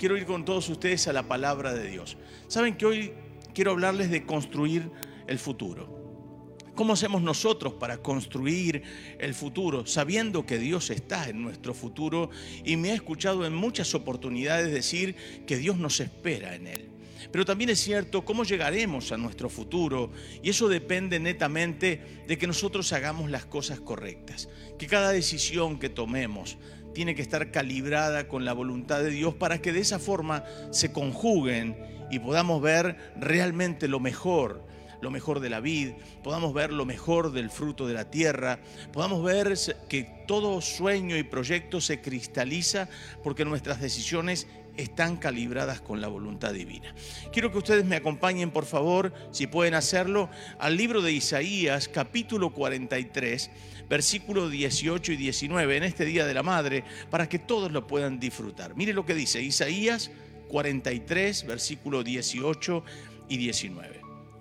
Quiero ir con todos ustedes a la palabra de Dios. Saben que hoy quiero hablarles de construir el futuro. ¿Cómo hacemos nosotros para construir el futuro sabiendo que Dios está en nuestro futuro? Y me ha escuchado en muchas oportunidades decir que Dios nos espera en Él. Pero también es cierto cómo llegaremos a nuestro futuro y eso depende netamente de que nosotros hagamos las cosas correctas, que cada decisión que tomemos tiene que estar calibrada con la voluntad de Dios para que de esa forma se conjuguen y podamos ver realmente lo mejor, lo mejor de la vid, podamos ver lo mejor del fruto de la tierra, podamos ver que todo sueño y proyecto se cristaliza porque nuestras decisiones están calibradas con la voluntad divina. Quiero que ustedes me acompañen, por favor, si pueden hacerlo, al libro de Isaías, capítulo 43, versículo 18 y 19, en este Día de la Madre, para que todos lo puedan disfrutar. Mire lo que dice Isaías 43, versículo 18 y 19.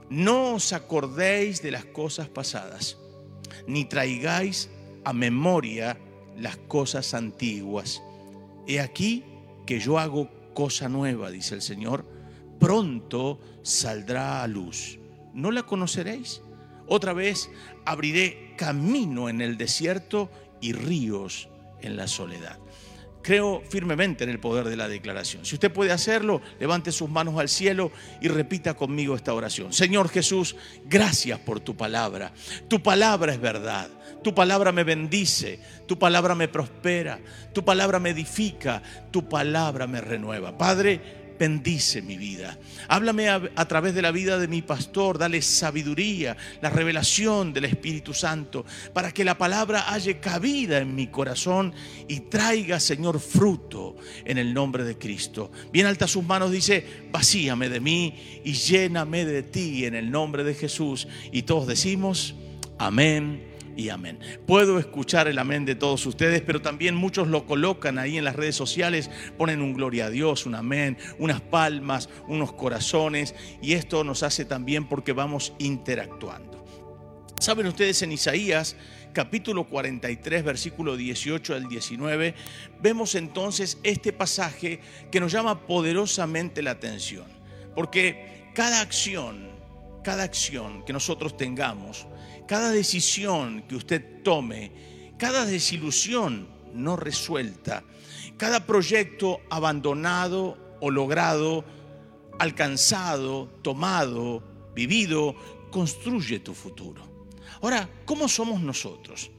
No os acordéis de las cosas pasadas, ni traigáis a memoria las cosas antiguas. He aquí que yo hago cosa nueva, dice el Señor, pronto saldrá a luz. ¿No la conoceréis? Otra vez abriré camino en el desierto y ríos en la soledad. Creo firmemente en el poder de la declaración. Si usted puede hacerlo, levante sus manos al cielo y repita conmigo esta oración. Señor Jesús, gracias por tu palabra. Tu palabra es verdad. Tu palabra me bendice, tu palabra me prospera, tu palabra me edifica, tu palabra me renueva. Padre, bendice mi vida. Háblame a, través de la vida de mi pastor, dale sabiduría, la revelación del Espíritu Santo, para que la palabra haya cabida en mi corazón y traiga, Señor, fruto en el nombre de Cristo. Bien alta sus manos dice, vacíame de mí y lléname de ti en el nombre de Jesús. Y todos decimos, amén y amén. Puedo escuchar el amén de todos ustedes, pero también muchos lo colocan ahí en las redes sociales, ponen un gloria a Dios, un amén, unas palmas, unos corazones, y esto nos hace también porque vamos interactuando. Saben ustedes en Isaías capítulo 43, versículo 18 al 19, vemos entonces este pasaje que nos llama poderosamente la atención, porque cada acción, cada acción que nosotros tengamos, cada decisión que usted tome, cada desilusión no resuelta, cada proyecto abandonado o logrado, alcanzado, tomado, vivido, construye tu futuro. Ahora, ¿cómo somos nosotros?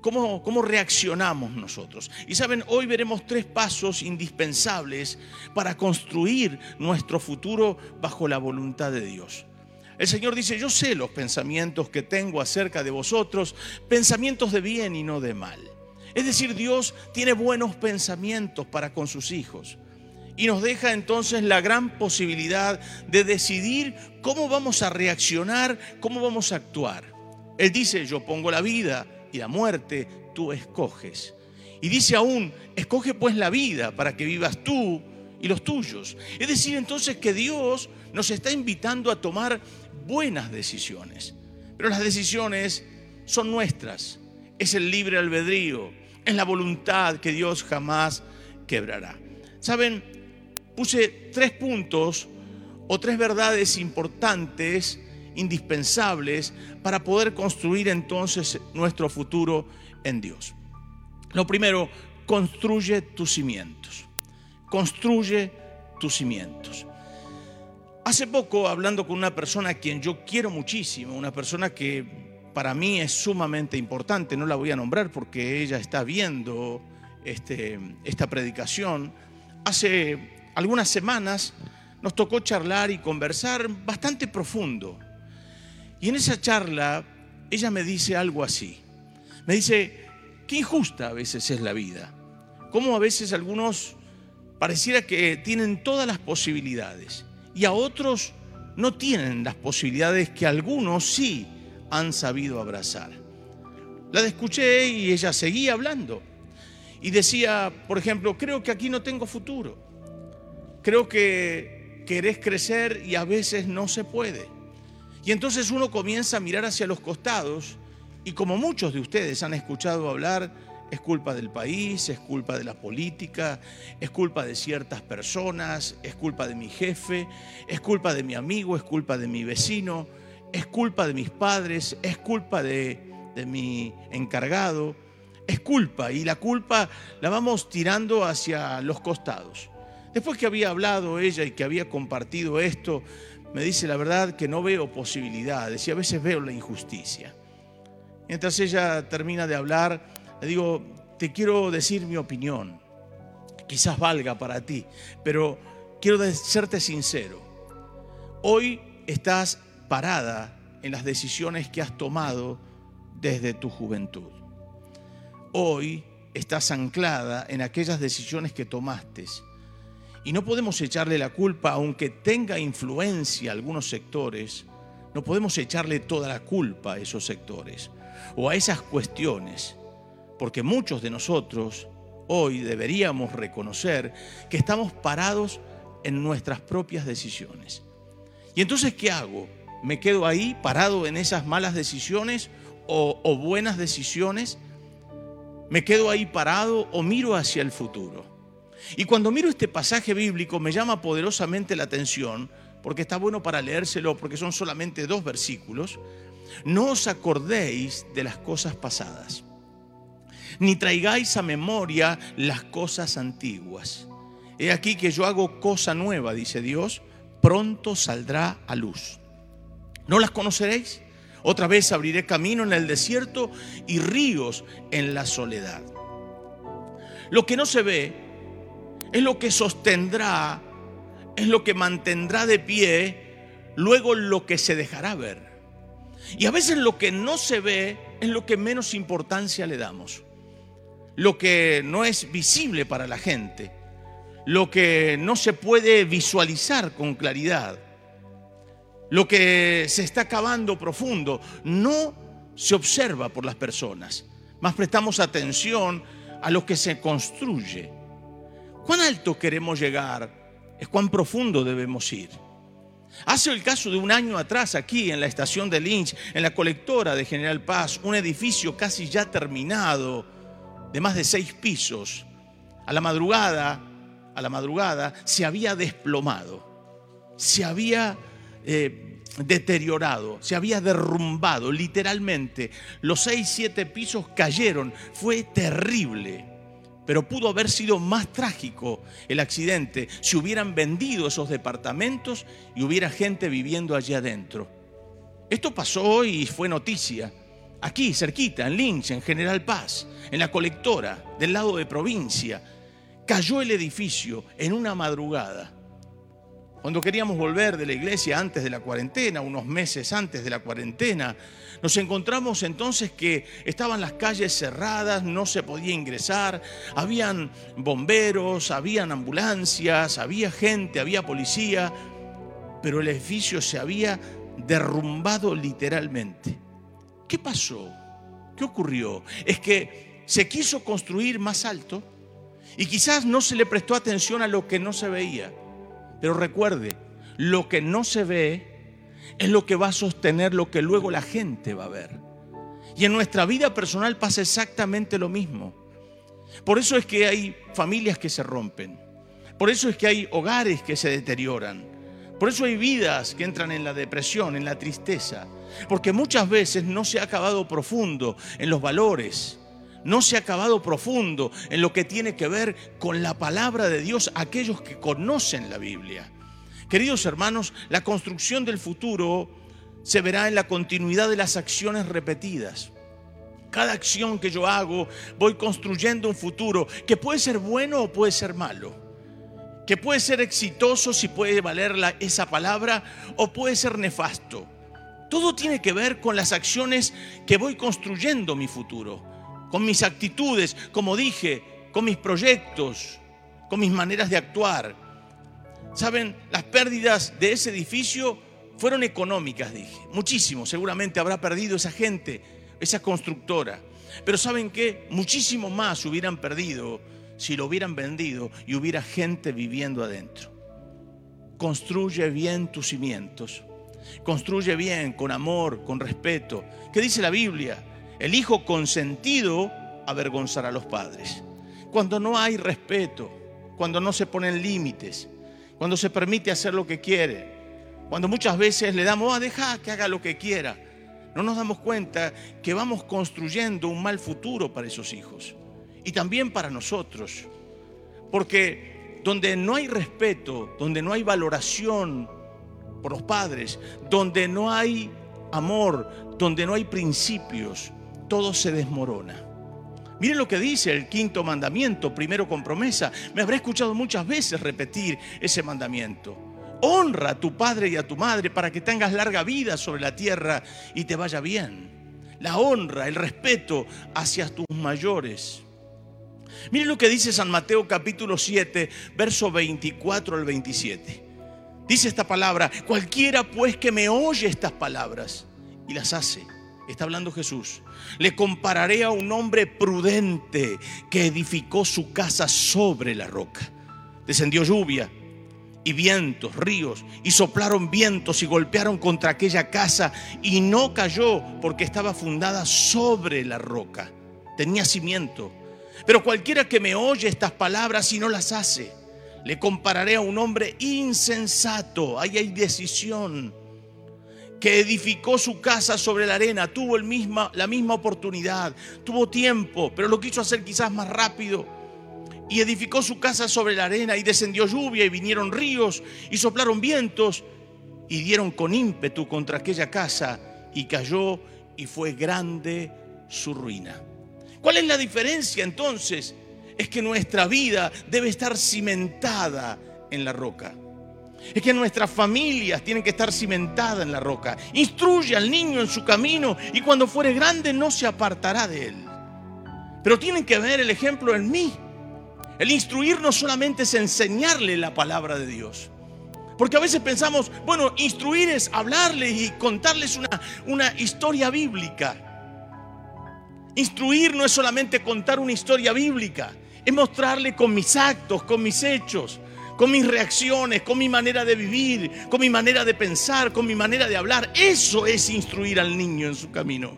¿Cómo, ¿Cómo, reaccionamos nosotros? Y saben, hoy veremos tres pasos indispensables para construir nuestro futuro bajo la voluntad de Dios. El Señor dice, yo sé los pensamientos que tengo acerca de vosotros, pensamientos de bien y no de mal. Es decir, Dios tiene buenos pensamientos para con sus hijos. Y nos deja entonces la gran posibilidad de decidir cómo vamos a reaccionar, cómo vamos a actuar. Él dice, yo pongo la vida y la muerte, tú escoges. Y dice aún, escoge pues la vida para que vivas tú y los tuyos. Es decir, entonces que Dios nos está invitando a tomar buenas decisiones. Pero las decisiones son nuestras. Es el libre albedrío. Es la voluntad que Dios jamás quebrará. Saben, puse tres puntos o tres verdades importantes, indispensables, para poder construir entonces nuestro futuro en Dios. Lo primero, construye tus cimientos. Construye tus cimientos. Hace poco, hablando con una persona a quien yo quiero muchísimo, una persona que para mí es sumamente importante, no la voy a nombrar porque ella está viendo este, esta predicación, hace algunas semanas nos tocó charlar y conversar bastante profundo. Y en esa charla ella me dice algo así. Me dice, qué injusta a veces es la vida. Cómo a veces algunos pareciera que tienen todas las posibilidades y a otros no tienen las posibilidades que algunos sí han sabido abrazar. La escuché y ella seguía hablando. Y decía, por ejemplo, creo que aquí no tengo futuro. Creo que querés crecer y a veces no se puede. Y entonces uno comienza a mirar hacia los costados y como muchos de ustedes han escuchado hablar es culpa del país, es culpa de la política, es culpa de ciertas personas, es culpa de mi jefe, es culpa de mi amigo, es culpa de mi vecino, es culpa de mis padres, es culpa de, mi encargado, es culpa y la culpa la vamos tirando hacia los costados. Después que había hablado ella y que había compartido esto, me dice la verdad que no veo posibilidades y a veces veo la injusticia. Mientras ella termina de hablar, le digo, te quiero decir mi opinión. Quizás valga para ti, pero quiero serte sincero. Hoy estás parada en las decisiones que has tomado desde tu juventud. Hoy estás anclada en aquellas decisiones que tomaste y no podemos echarle la culpa, aunque tenga influencia algunos sectores, no podemos echarle toda la culpa a esos sectores o a esas cuestiones, porque muchos de nosotros hoy deberíamos reconocer que estamos parados en nuestras propias decisiones. Y entonces, ¿qué hago? ¿Me quedo ahí parado en esas malas decisiones o, buenas decisiones? ¿Me quedo ahí parado o miro hacia el futuro? Y cuando miro este pasaje bíblico me llama poderosamente la atención, porque está bueno para leérselo, porque son solamente dos versículos. No os acordéis de las cosas pasadas, ni traigáis a memoria las cosas antiguas. He aquí que yo hago cosa nueva, dice Dios, pronto saldrá a luz. ¿No las conoceréis? Otra vez abriré camino en el desierto y ríos en la soledad. Lo que no se ve es lo que sostendrá, es lo que mantendrá de pie, luego lo que se dejará ver. Y a veces lo que no se ve es lo que menos importancia le damos. Lo que no es visible para la gente. Lo que no se puede visualizar con claridad. Lo que se está acabando profundo. No se observa por las personas. Más prestamos atención a lo que se construye ¿Cuán alto queremos llegar? Es cuán profundo debemos ir. Hace el caso de un año atrás, aquí en la estación de Lynch, en la colectora de General Paz, un edificio casi ya terminado, de más de seis pisos. A la madrugada, a la madrugada, se había desplomado, se había eh, deteriorado, se había derrumbado, literalmente. Los seis, siete pisos cayeron, fue terrible. Pero pudo haber sido más trágico el accidente si hubieran vendido esos departamentos y hubiera gente viviendo allí adentro. Esto pasó y fue noticia. Aquí, cerquita, en Lynch, en General Paz, en la colectora, del lado de provincia, cayó el edificio en una madrugada. Cuando queríamos volver de la iglesia antes de la cuarentena, unos meses antes de la cuarentena, nos encontramos entonces que estaban las calles cerradas, no se podía ingresar, habían bomberos, habían ambulancias, había gente, había policía, pero el edificio se había derrumbado literalmente. ¿Qué pasó? ¿Qué ocurrió? Es que se quiso construir más alto y quizás no se le prestó atención a lo que no se veía. Pero recuerde, lo que no se ve es lo que va a sostener lo que luego la gente va a ver. Y en nuestra vida personal pasa exactamente lo mismo. Por eso es que hay familias que se rompen. Por eso es que hay hogares que se deterioran. Por eso hay vidas que entran en la depresión, en la tristeza. Porque muchas veces no se ha acabado profundo en los valores, no se ha acabado profundo en lo que tiene que ver con la palabra de Dios, aquellos que conocen la Biblia. Queridos hermanos, la construcción del futuro se verá en la continuidad de las acciones repetidas. Cada acción que yo hago, voy construyendo un futuro que puede ser bueno o puede ser malo. Que puede ser exitoso si puede valer esa palabra o puede ser nefasto. Todo tiene que ver con las acciones que voy construyendo mi futuro con mis actitudes, como dije, con mis proyectos, con mis maneras de actuar. Saben, las pérdidas de ese edificio fueron económicas, dije. Muchísimo, seguramente habrá perdido esa gente, esa constructora. Pero ¿saben qué? Muchísimo más hubieran perdido si lo hubieran vendido y hubiera gente viviendo adentro. Construye bien tus cimientos. Construye bien, con amor, con respeto. ¿Qué dice la Biblia? El hijo consentido avergonzar a los padres. Cuando no hay respeto, cuando no se ponen límites, cuando se permite hacer lo que quiere, cuando muchas veces le damos, ah, dejar que haga lo que quiera, no nos damos cuenta que vamos construyendo un mal futuro para esos hijos y también para nosotros. Porque donde no hay respeto, donde no hay valoración por los padres, donde no hay amor, donde no hay principios, todo se desmorona. Miren lo que dice el quinto mandamiento, primero con promesa. Me habré escuchado muchas veces repetir ese mandamiento. Honra a tu padre y a tu madre para que tengas larga vida sobre la tierra y te vaya bien. La honra, el respeto hacia tus mayores. Miren lo que dice San Mateo capítulo 7, verso 24 al 27. Dice esta palabra, cualquiera pues que me oye estas palabras y las hace, está hablando Jesús, le compararé a un hombre prudente que edificó su casa sobre la roca. Descendió lluvia y vientos, ríos, y soplaron vientos y golpearon contra aquella casa y no cayó porque estaba fundada sobre la roca. Tenía cimiento. Pero cualquiera que me oye estas palabras y no las hace, le compararé a un hombre insensato. Ahí hay decisión. Que edificó su casa sobre la arena, tuvo el misma, la misma oportunidad, tuvo tiempo, pero lo quiso hacer quizás más rápido. Y edificó su casa sobre la arena y descendió lluvia y vinieron ríos y soplaron vientos y dieron con ímpetu contra aquella casa y cayó y fue grande su ruina. ¿Cuál es la diferencia entonces? Es que nuestra vida debe estar cimentada en la roca. Es que nuestras familias tienen que estar cimentadas en la roca. Instruye al niño en su camino y cuando fuere grande no se apartará de él. Pero tienen que ver el ejemplo en mí. El instruir no solamente es enseñarle la palabra de Dios. Porque a veces pensamos, bueno, instruir es hablarles y contarles una, una historia bíblica. Instruir no es solamente contar una historia bíblica, es mostrarle con mis actos, con mis hechos, con mis reacciones, con mi manera de vivir, con mi manera de pensar, con mi manera de hablar. Eso es instruir al niño en su camino.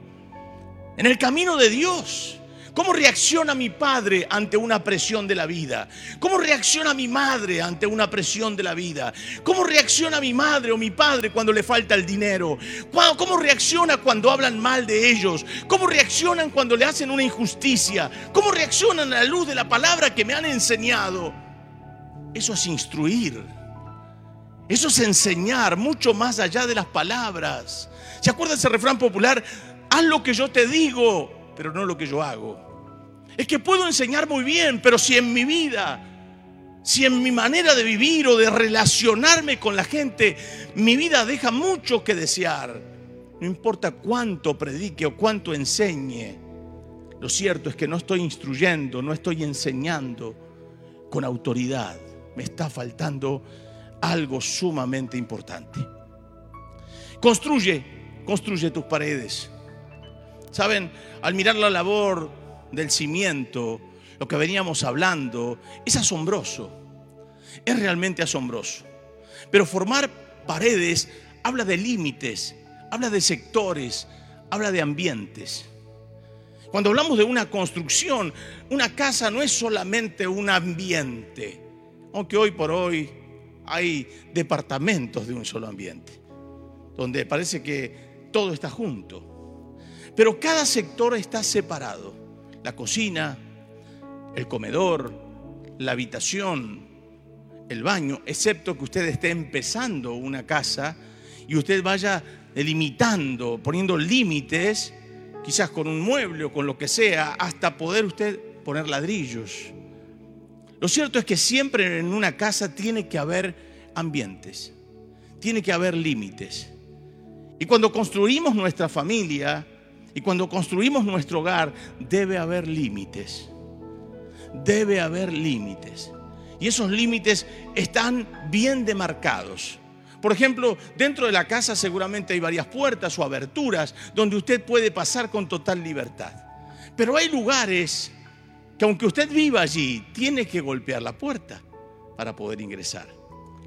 En el camino de Dios. ¿Cómo reacciona mi padre ante una presión de la vida? ¿Cómo reacciona mi madre ante una presión de la vida? ¿Cómo reacciona mi madre o mi padre cuando le falta el dinero? ¿Cómo reacciona cuando hablan mal de ellos? ¿Cómo reaccionan cuando le hacen una injusticia? ¿Cómo reaccionan a la luz de la palabra que me han enseñado? Eso es instruir. Eso es enseñar mucho más allá de las palabras. ¿Se acuerda ese refrán popular? Haz lo que yo te digo pero no lo que yo hago. Es que puedo enseñar muy bien, pero si en mi vida, si en mi manera de vivir o de relacionarme con la gente, mi vida deja mucho que desear, no importa cuánto predique o cuánto enseñe, lo cierto es que no estoy instruyendo, no estoy enseñando con autoridad. Me está faltando algo sumamente importante. Construye, construye tus paredes. Saben, al mirar la labor del cimiento, lo que veníamos hablando, es asombroso. Es realmente asombroso. Pero formar paredes habla de límites, habla de sectores, habla de ambientes. Cuando hablamos de una construcción, una casa no es solamente un ambiente, aunque hoy por hoy hay departamentos de un solo ambiente, donde parece que todo está junto. Pero cada sector está separado. La cocina, el comedor, la habitación, el baño, excepto que usted esté empezando una casa y usted vaya delimitando, poniendo límites, quizás con un mueble o con lo que sea, hasta poder usted poner ladrillos. Lo cierto es que siempre en una casa tiene que haber ambientes, tiene que haber límites. Y cuando construimos nuestra familia, y cuando construimos nuestro hogar, debe haber límites. Debe haber límites. Y esos límites están bien demarcados. Por ejemplo, dentro de la casa seguramente hay varias puertas o aberturas donde usted puede pasar con total libertad. Pero hay lugares que aunque usted viva allí, tiene que golpear la puerta para poder ingresar.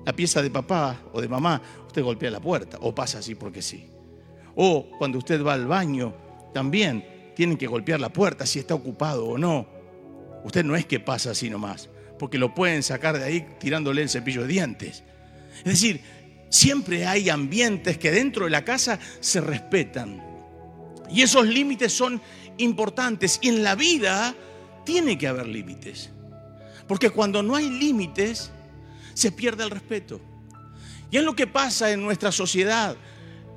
La pieza de papá o de mamá, usted golpea la puerta o pasa así porque sí. O cuando usted va al baño, también tienen que golpear la puerta si está ocupado o no. Usted no es que pasa así nomás, porque lo pueden sacar de ahí tirándole el cepillo de dientes. Es decir, siempre hay ambientes que dentro de la casa se respetan. Y esos límites son importantes. Y en la vida tiene que haber límites. Porque cuando no hay límites, se pierde el respeto. Y es lo que pasa en nuestra sociedad.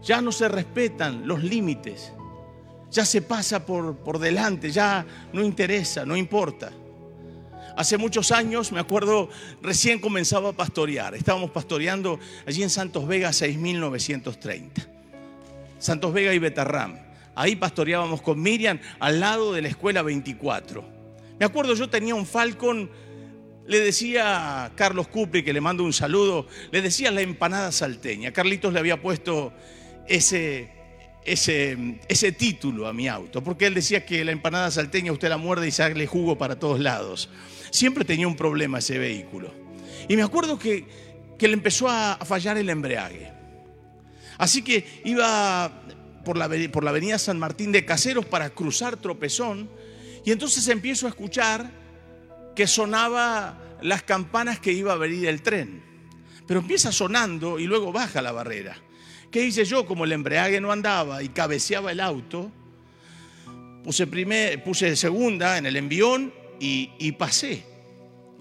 Ya no se respetan los límites. Ya se pasa por, por delante, ya no interesa, no importa. Hace muchos años, me acuerdo, recién comenzaba a pastorear. Estábamos pastoreando allí en Santos Vega 6930. Santos Vega y Betarram. Ahí pastoreábamos con Miriam al lado de la escuela 24. Me acuerdo, yo tenía un Falcon, le decía a Carlos Cupri, que le mando un saludo, le decía la empanada salteña. Carlitos le había puesto ese, ese, ese título a mi auto, porque él decía que la empanada salteña usted la muerde y sale jugo para todos lados. Siempre tenía un problema ese vehículo. Y me acuerdo que, que le empezó a fallar el embrague. Así que iba por la, por la avenida San Martín de Caseros para cruzar Tropezón y entonces empiezo a escuchar que sonaba las campanas que iba a venir el tren. Pero empieza sonando y luego baja la barrera. ¿Qué hice yo? Como el embrague no andaba y cabeceaba el auto, puse, primer, puse segunda en el envión y, y pasé.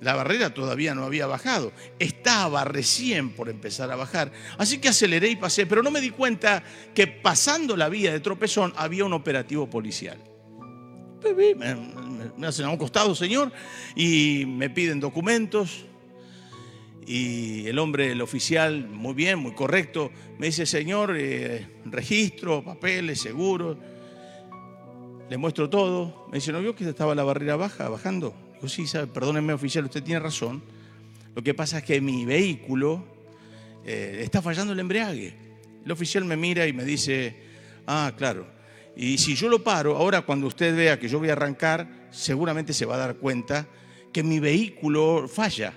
La barrera todavía no había bajado. Estaba recién por empezar a bajar. Así que aceleré y pasé, pero no me di cuenta que pasando la vía de tropezón había un operativo policial. Me, hacen a un costado, señor, y me piden documentos. Y el hombre, el oficial, muy bien, muy correcto, me dice, señor, eh, registro, papeles, seguros. Le muestro todo. Me dice, ¿no vio que estaba la barrera baja, bajando? Digo, sí, sabe, perdóneme oficial, usted tiene razón. Lo que pasa es que mi vehículo eh, está fallando el embriague. El oficial me mira y me dice, ah, claro. Y si yo lo paro, ahora cuando usted vea que yo voy a arrancar, seguramente se va a dar cuenta que mi vehículo falla.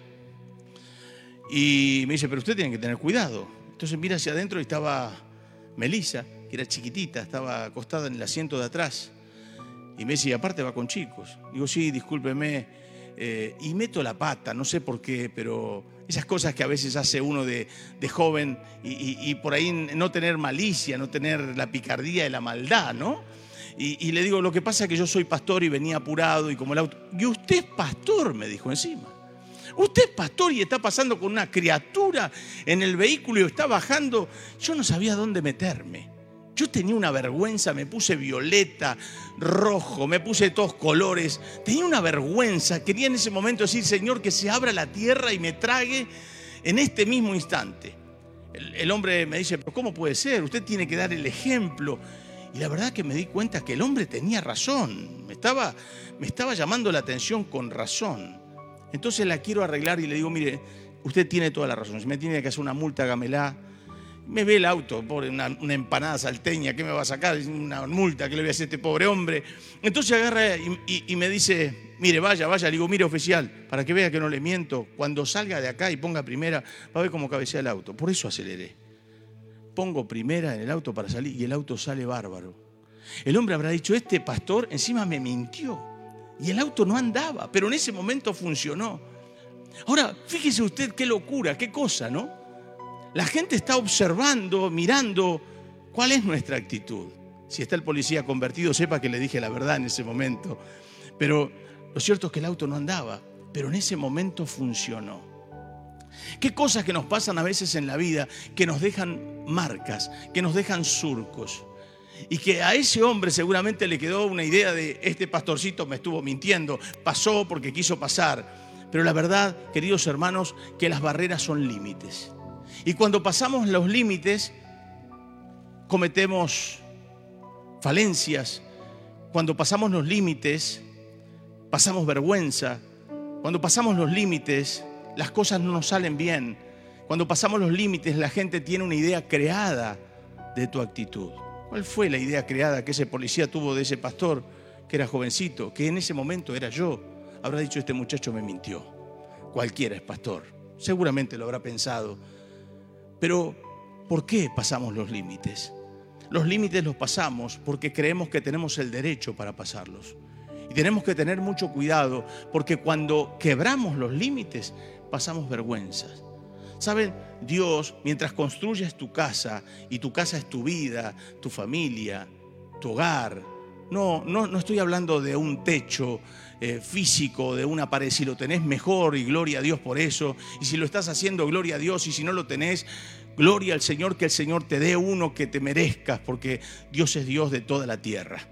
Y me dice, pero usted tiene que tener cuidado. Entonces mira hacia adentro y estaba Melissa, que era chiquitita, estaba acostada en el asiento de atrás. Y me dice, aparte va con chicos. Digo, sí, discúlpeme. Eh, y meto la pata, no sé por qué, pero esas cosas que a veces hace uno de, joven y, por ahí no tener malicia, no tener la picardía y la maldad, ¿no? Y, y, le digo, lo que pasa es que yo soy pastor y venía apurado y como el auto... Y usted es pastor, me dijo encima. Usted es pastor y está pasando con una criatura en el vehículo y está bajando. Yo no sabía dónde meterme. Yo tenía una vergüenza, me puse violeta, rojo, me puse todos colores. Tenía una vergüenza. Quería en ese momento decir, Señor, que se abra la tierra y me trague en este mismo instante. El, hombre me dice, pero ¿cómo puede ser? Usted tiene que dar el ejemplo. Y la verdad que me di cuenta que el hombre tenía razón. Me estaba, me estaba llamando la atención con razón. Entonces la quiero arreglar y le digo, mire, usted tiene toda la razón. Si me tiene que hacer una multa, hágamela me ve el auto, pobre, una, empanada salteña, ¿qué me va a sacar? Una multa, ¿qué le voy a hacer a este pobre hombre? Entonces agarra y, me dice, mire, vaya, vaya. Le digo, mire, oficial, para que vea que no le miento, cuando salga de acá y ponga primera, va a ver cómo cabecea el auto. Por eso aceleré. Pongo primera en el auto para salir y el auto sale bárbaro. El hombre habrá dicho, este pastor encima me mintió. Y el auto no andaba, pero en ese momento funcionó. Ahora, fíjese usted qué locura, qué cosa, ¿no? La gente está observando, mirando cuál es nuestra actitud. Si está el policía convertido, sepa que le dije la verdad en ese momento. Pero lo cierto es que el auto no andaba, pero en ese momento funcionó. Qué cosas que nos pasan a veces en la vida que nos dejan marcas, que nos dejan surcos. Y que a ese hombre seguramente le quedó una idea de este pastorcito me estuvo mintiendo, pasó porque quiso pasar. Pero la verdad, queridos hermanos, que las barreras son límites. Y cuando pasamos los límites, cometemos falencias. Cuando pasamos los límites, pasamos vergüenza. Cuando pasamos los límites, las cosas no nos salen bien. Cuando pasamos los límites, la gente tiene una idea creada de tu actitud. ¿Cuál fue la idea creada que ese policía tuvo de ese pastor que era jovencito, que en ese momento era yo? Habrá dicho, este muchacho me mintió. Cualquiera es pastor. Seguramente lo habrá pensado pero, ¿por qué pasamos los límites? los límites los pasamos porque creemos que tenemos el derecho para pasarlos. Y tenemos que tener mucho cuidado porque cuando quebramos los límites pasamos vergüenzas. ¿Saben? Dios, mientras construyes tu casa, y tu casa es tu vida, tu familia, tu hogar, no, no, no estoy hablando de un techo eh, físico, de una pared. Si lo tenés mejor y gloria a Dios por eso. Y si lo estás haciendo, gloria a Dios. Y si no lo tenés, gloria al Señor, que el Señor te dé uno que te merezcas, porque Dios es Dios de toda la tierra.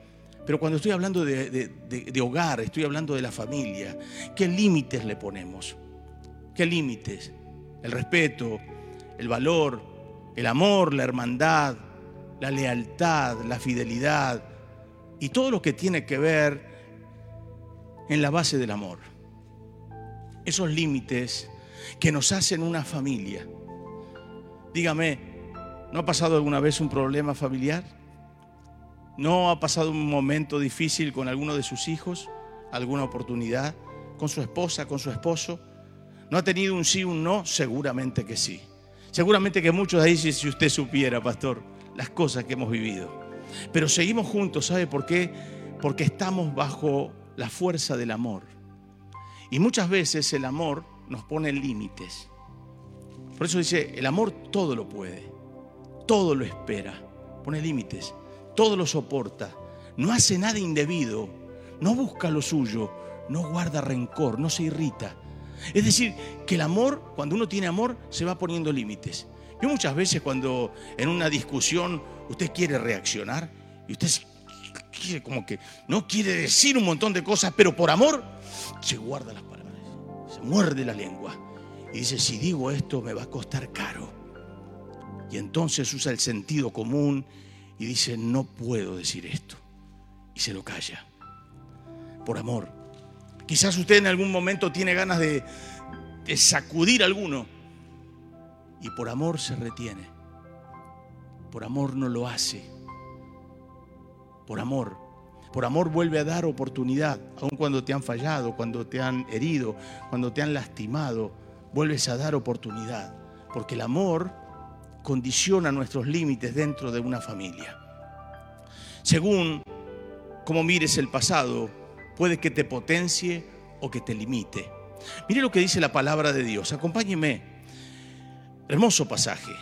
Pero cuando estoy hablando de, hogar, estoy hablando de la familia, ¿qué límites le ponemos? ¿Qué límites? El respeto, el valor, el amor, la hermandad, la lealtad, la fidelidad, y todo lo que tiene que ver en la base del amor. Esos límites que nos hacen una familia. Dígame, ¿no ha pasado alguna vez un problema familiar? ¿No ha pasado un momento difícil con alguno de sus hijos? ¿Alguna oportunidad? ¿Con su esposa, con su esposo? ¿No ha tenido un sí, un no? Seguramente que sí. Seguramente que muchos ahí, si usted supiera, pastor, las cosas que hemos vivido. Pero seguimos juntos, ¿sabe por qué? Porque estamos bajo la fuerza del amor. Y muchas veces el amor nos pone límites. Por eso dice, el amor todo lo puede, todo lo espera, pone límites, todo lo soporta, no hace nada indebido, no busca lo suyo, no guarda rencor, no se irrita. Es decir, que el amor, cuando uno tiene amor, se va poniendo límites. Yo muchas veces cuando en una discusión usted quiere reaccionar y usted quiere como que no quiere decir un montón de cosas, pero por amor se guarda las palabras, se muerde la lengua y dice, si digo esto me va a costar caro. Y entonces usa el sentido común y dice, no puedo decir esto. Y se lo calla. Por amor. Quizás usted en algún momento tiene ganas de, sacudir a alguno y por amor se retiene. Por amor no lo hace. Por amor. Por amor vuelve a dar oportunidad, aun cuando te han fallado, cuando te han herido, cuando te han lastimado, vuelves a dar oportunidad. Porque el amor condiciona nuestros límites dentro de una familia. Según cómo mires el pasado, puede que te potencie o que te limite. Mire lo que dice la palabra de Dios. Acompáñeme Hermoso pasaje.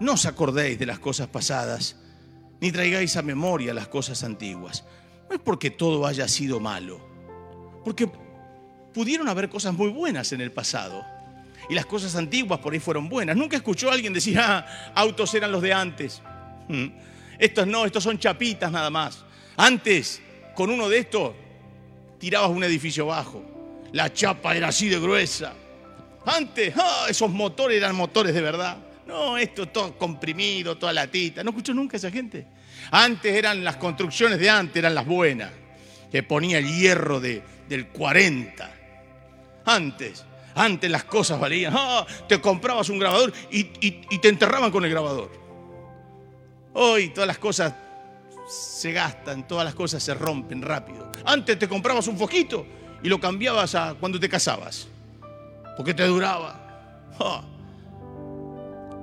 No os acordéis de las cosas pasadas, ni traigáis a memoria las cosas antiguas. No es porque todo haya sido malo, porque pudieron haber cosas muy buenas en el pasado. Y las cosas antiguas por ahí fueron buenas. Nunca escuchó a alguien decir, ah, autos eran los de antes. Hmm. Estos no, estos son chapitas nada más. Antes, con uno de estos, tirabas un edificio bajo. La chapa era así de gruesa. Antes, ah, esos motores eran motores de verdad. No, esto todo comprimido, toda latita. ¿No escuchó nunca esa gente? Antes eran las construcciones de antes, eran las buenas. Que ponía el hierro de, del 40. Antes, antes las cosas valían. Ah, te comprabas un grabador y, y te enterraban con el grabador. Hoy todas las cosas se gastan, todas las cosas se rompen rápido. Antes te comprabas un foquito y lo cambiabas a cuando te casabas porque te duraba.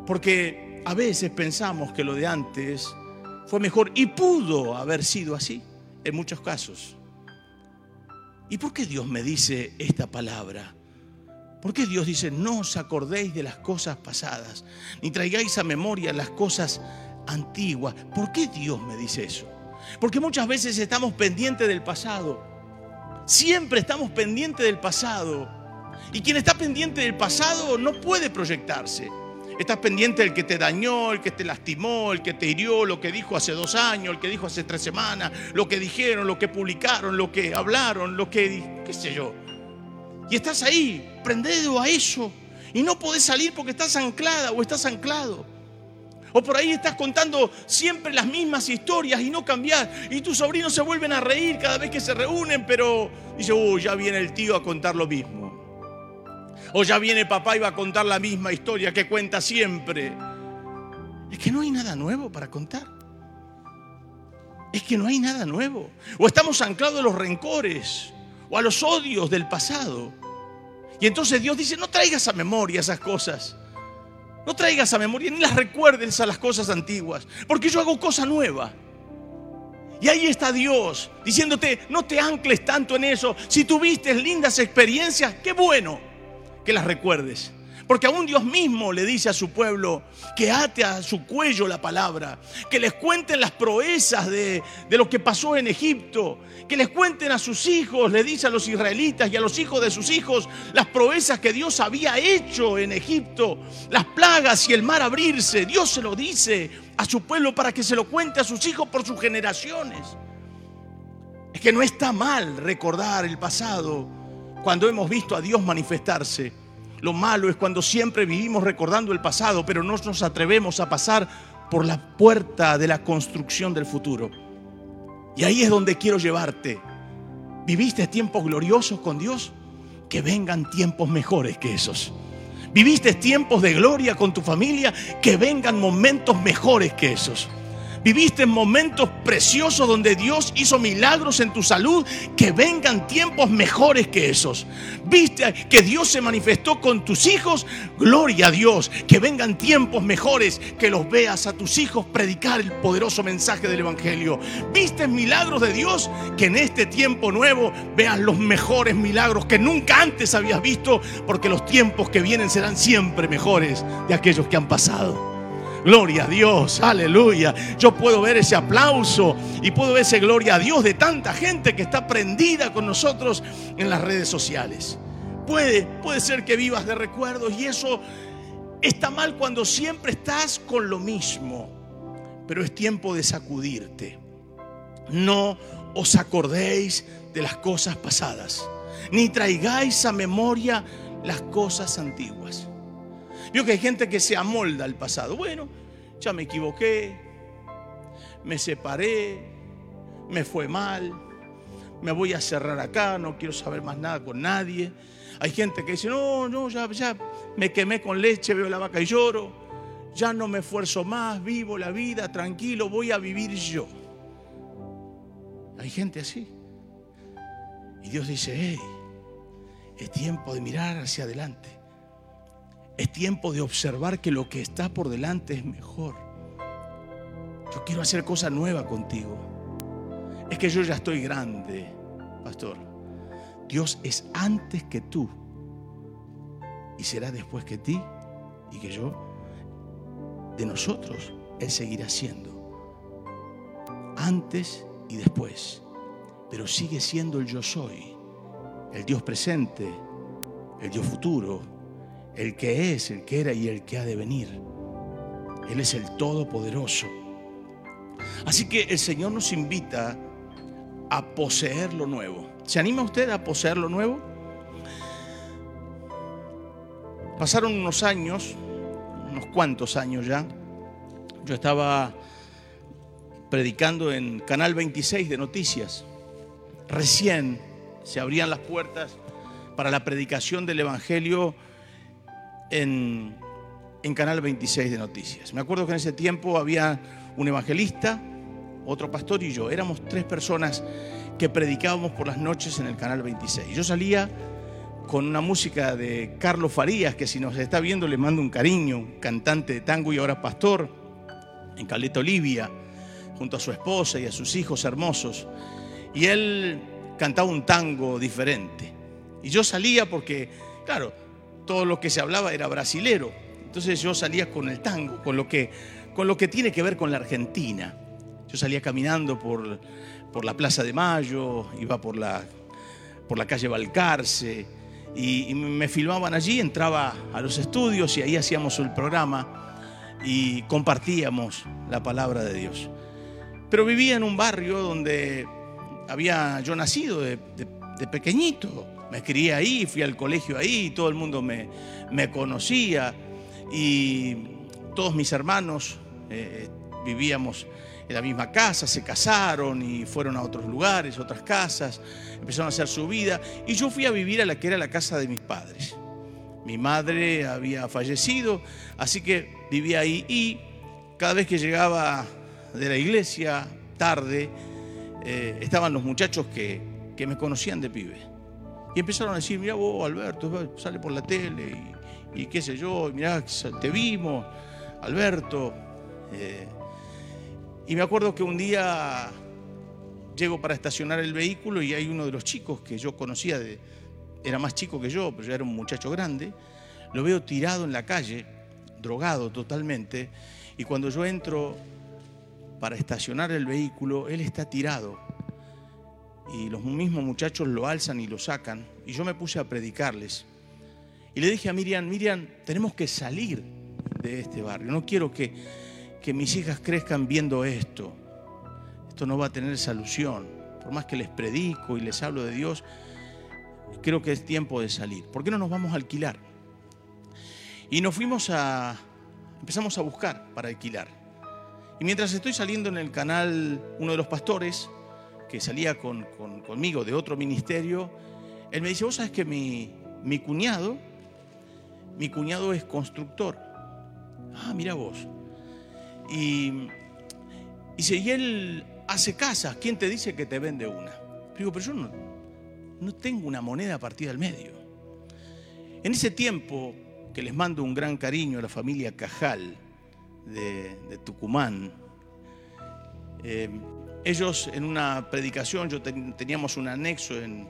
Porque a veces pensamos que lo de antes fue mejor y pudo haber sido así en muchos casos. ¿Y por qué Dios me dice esta palabra? ¿Por qué Dios dice, no os acordéis de las cosas pasadas, ni traigáis a memoria las cosas antiguas? ¿Por qué Dios me dice eso? Porque muchas veces estamos pendientes del pasado. Siempre estamos pendientes del pasado. Y quien está pendiente del pasado no puede proyectarse. Estás pendiente del que te dañó, el que te lastimó, el que te hirió, lo que dijo hace dos años, el que dijo hace tres semanas, lo que dijeron, lo que publicaron, lo que hablaron, lo que, qué sé yo. Y estás ahí, prendido a eso. Y no podés salir porque estás anclada o estás anclado. O por ahí estás contando siempre las mismas historias y no cambias. Y tus sobrinos se vuelven a reír cada vez que se reúnen, pero dice, uy, ya viene el tío a contar lo mismo. O ya viene papá y va a contar la misma historia que cuenta siempre. Es que no hay nada nuevo para contar. Es que no hay nada nuevo. O estamos anclados a los rencores o a los odios del pasado. Y entonces Dios dice, no traigas a memoria esas cosas. No traigas a memoria ni las recuerdes a las cosas antiguas, porque yo hago cosa nueva. Y ahí está Dios diciéndote, no te ancles tanto en eso. Si tuviste lindas experiencias, qué bueno que las recuerdes. Porque aún Dios mismo le dice a su pueblo que ate a su cuello la palabra, que les cuenten las proezas de, de, lo que pasó en Egipto, que les cuenten a sus hijos, le dice a los israelitas y a los hijos de sus hijos las proezas que Dios había hecho en Egipto, las plagas y el mar abrirse. Dios se lo dice a su pueblo para que se lo cuente a sus hijos por sus generaciones. Es que no está mal recordar el pasado cuando hemos visto a Dios manifestarse. Lo malo es cuando siempre vivimos recordando el pasado, pero no nos atrevemos a pasar por la puerta de la construcción del futuro. Y ahí es donde quiero llevarte. ¿Viviste tiempos gloriosos con Dios? Que vengan tiempos mejores que esos. ¿Viviste tiempos de gloria con tu familia? Que vengan momentos mejores que esos. Viviste momentos preciosos donde Dios hizo milagros en tu salud, que vengan tiempos mejores que esos. Viste que Dios se manifestó con tus hijos, gloria a Dios, que vengan tiempos mejores, que los veas a tus hijos predicar el poderoso mensaje del Evangelio. Viste milagros de Dios, que en este tiempo nuevo veas los mejores milagros que nunca antes habías visto, porque los tiempos que vienen serán siempre mejores de aquellos que han pasado. Gloria a Dios, aleluya. Yo puedo ver ese aplauso y puedo ver ese gloria a Dios de tanta gente que está prendida con nosotros en las redes sociales. Puede, puede ser que vivas de recuerdos y eso está mal cuando siempre estás con lo mismo. Pero es tiempo de sacudirte. No os acordéis de las cosas pasadas, ni traigáis a memoria las cosas antiguas. Vio que hay gente que se amolda al pasado. Bueno, ya me equivoqué, me separé, me fue mal, me voy a cerrar acá, no quiero saber más nada con nadie. Hay gente que dice, no, no, ya, ya me quemé con leche, veo la vaca y lloro, ya no me esfuerzo más, vivo la vida, tranquilo, voy a vivir yo. Hay gente así. Y Dios dice, hey, es tiempo de mirar hacia adelante. Es tiempo de observar que lo que está por delante es mejor. Yo quiero hacer cosas nuevas contigo. Es que yo ya estoy grande, pastor. Dios es antes que tú y será después que ti y que yo. De nosotros Él seguirá siendo. Antes y después. Pero sigue siendo el yo soy. El Dios presente, el Dios futuro, el que es, el que era y el que ha de venir. Él es el Todopoderoso. Así que el Señor nos invita a poseer lo nuevo. ¿Se anima usted a poseer lo nuevo? Pasaron unos años, unos cuantos años ya. Yo estaba predicando en Canal 26 de Noticias. Recién se abrían las puertas para la predicación del Evangelio en, Canal 26 de Noticias. Me acuerdo que en ese tiempo había un evangelista, otro pastor y yo. Éramos tres personas que predicábamos por las noches en el Canal 26. Yo salía con una música de Carlos Farías, que si nos está viendo le mando un cariño, cantante de tango y ahora pastor, en Caleta Olivia, junto a su esposa y a sus hijos hermosos. Y él cantaba un tango diferente. Y yo salía porque, claro, todo lo que se hablaba era brasilero. Entonces yo salía con el tango, con lo que, con lo que tiene que ver con la Argentina. Yo salía caminando por, por la Plaza de Mayo, iba por la, por la calle Balcarce y, me filmaban allí, entraba a los estudios y ahí hacíamos el programa y compartíamos la palabra de Dios. Pero vivía en un barrio donde había yo nacido de, de pequeñito me crié ahí, fui al colegio ahí, todo el mundo me, conocía y todos mis hermanos eh, vivíamos en la misma casa, se casaron y fueron a otros lugares, otras casas, empezaron a hacer su vida y yo fui a vivir a la que era la casa de mis padres. Mi madre había fallecido, así que vivía ahí y cada vez que llegaba de la iglesia tarde, eh, estaban los muchachos que, que me conocían de pibe. Y empezaron a decir, mira vos, Alberto, sale por la tele y qué sé yo, mirá, te vimos, Alberto. Eh, y me acuerdo que un día llego para estacionar el vehículo y hay uno de los chicos que yo conocía, era más chico que yo, pero ya era un muchacho grande, lo veo tirado en la calle, drogado totalmente, y cuando yo entro para estacionar el vehículo, él está tirado. Y los mismos muchachos lo alzan y lo sacan. Y yo me puse a predicarles. Y le dije a Miriam, Miriam, tenemos que salir de este barrio. No quiero que, que mis hijas crezcan viendo esto. Esto no va a tener solución. Por más que les predico y les hablo de Dios, creo que es tiempo de salir. ¿Por qué no nos vamos a alquilar? Y nos fuimos a, empezamos a buscar para alquilar. Y mientras estoy saliendo en el canal, uno de los pastores, que salía con, conmigo de otro ministerio, él me dice, vos sabes que mi, mi cuñado, mi cuñado es constructor. Ah, mira vos. Y, y si él hace casas, ¿quién te dice que te vende una? Digo, pero yo no, no tengo una moneda partida al medio. En ese tiempo, que les mando un gran cariño a la familia Cajal de, Tucumán, eh, ellos en una predicación, yo teníamos un anexo en,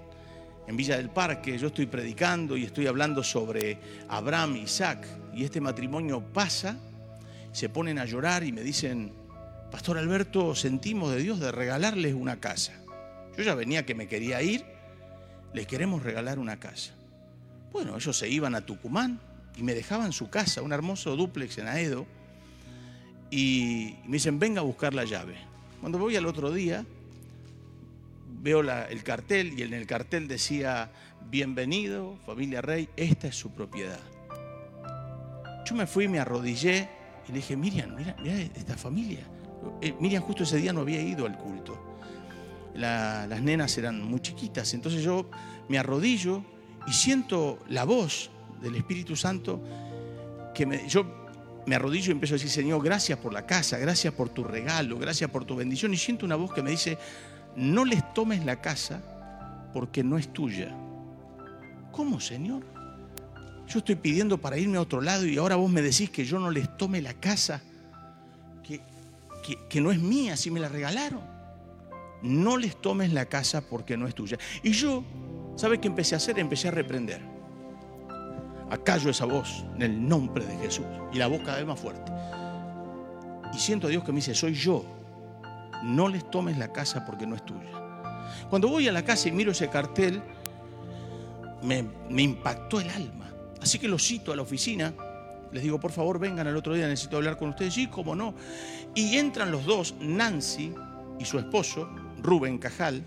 Villa del Parque, yo estoy predicando y estoy hablando sobre Abraham y Isaac, y este matrimonio pasa, se ponen a llorar y me dicen, Pastor Alberto, sentimos de Dios de regalarles una casa. Yo ya venía que me quería ir, les queremos regalar una casa. Bueno, ellos se iban a Tucumán y me dejaban su casa, un hermoso dúplex en Aedo, y me dicen, venga a buscar la llave. Cuando voy al otro día, veo el cartel y en el cartel decía, bienvenido, familia Rey, esta es su propiedad. Yo me fui, me arrodillé y le dije, Miriam, mira, esta familia. Eh, Miriam justo ese día no había ido al culto. las nenas eran muy chiquitas, entonces yo me arrodillo y siento la voz del Espíritu Santo que me, yo me arrodillo y empiezo a decir, Señor, gracias por la casa, gracias por tu regalo, gracias por tu bendición. Y siento una voz que me dice, no les tomes la casa porque no es tuya. ¿Cómo, Señor? Yo estoy pidiendo para irme a otro lado y ahora vos me decís que yo no les tome la casa, que, que, no es mía, si me la regalaron. No les tomes la casa porque no es tuya. Y yo, ¿sabe qué empecé a hacer? Empecé a reprender. Acallo esa voz en el nombre de Jesús. Y la voz cada vez más fuerte. Y siento a Dios que me dice, soy yo no les tomes la casa porque no es tuya. Cuando voy a la casa y miro ese cartel, me, impactó el alma. Así que lo cito a la oficina, les digo, por favor, vengan al otro día, necesito hablar con ustedes. Sí, cómo no. Y entran los dos, Nancy y su esposo, Rubén Cajal,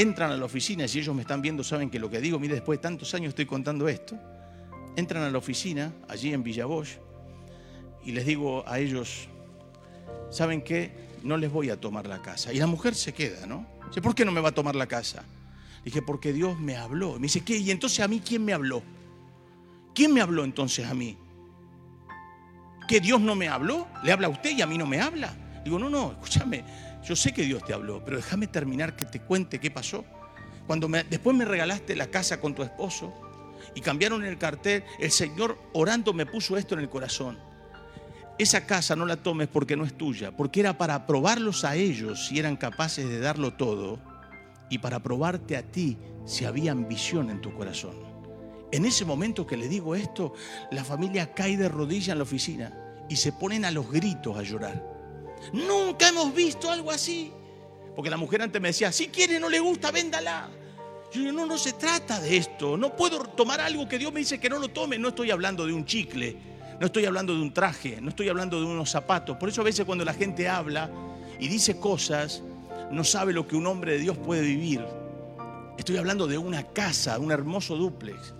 entran a la oficina, y si ellos me están viendo saben que lo que digo, mire, después de tantos años estoy contando esto, entran a la oficina, allí en Villa Bosch, y les digo a ellos, ¿saben qué? no les voy a tomar la casa. Y la mujer se queda, ¿no? Dice, ¿por qué no me va a tomar la casa? Dije, porque Dios me habló. me dice, ¿qué? ¿Y entonces a mí quién me habló? ¿Quién me habló entonces a mí? ¿Que Dios no me habló? ¿Le habla a usted y a mí no me habla? Digo, no, no, escúchame, yo sé que Dios te habló, pero déjame terminar que te cuente qué pasó. Cuando después me regalaste la casa con tu esposo y cambiaron el cartel, el Señor orando me puso esto en el corazón esa casa no la tomes porque no es tuya, porque era para probarlos a ellos si eran capaces de darlo todo y para probarte a ti si había ambición en tu corazón. En ese momento que le digo esto, la familia cae de rodillas en la oficina y se ponen a los gritos a llorar. Nunca hemos visto algo así. Porque la mujer antes me decía, si quiere, no le gusta, véndala. Yo digo, no, no se trata de esto. No puedo tomar algo que Dios me dice que no lo tome. No estoy hablando de un chicle no estoy hablando de un traje, no estoy hablando de unos zapatos. Por eso a veces cuando la gente habla y dice cosas, no sabe lo que un hombre de Dios puede vivir. Estoy hablando de una casa, un hermoso duplex.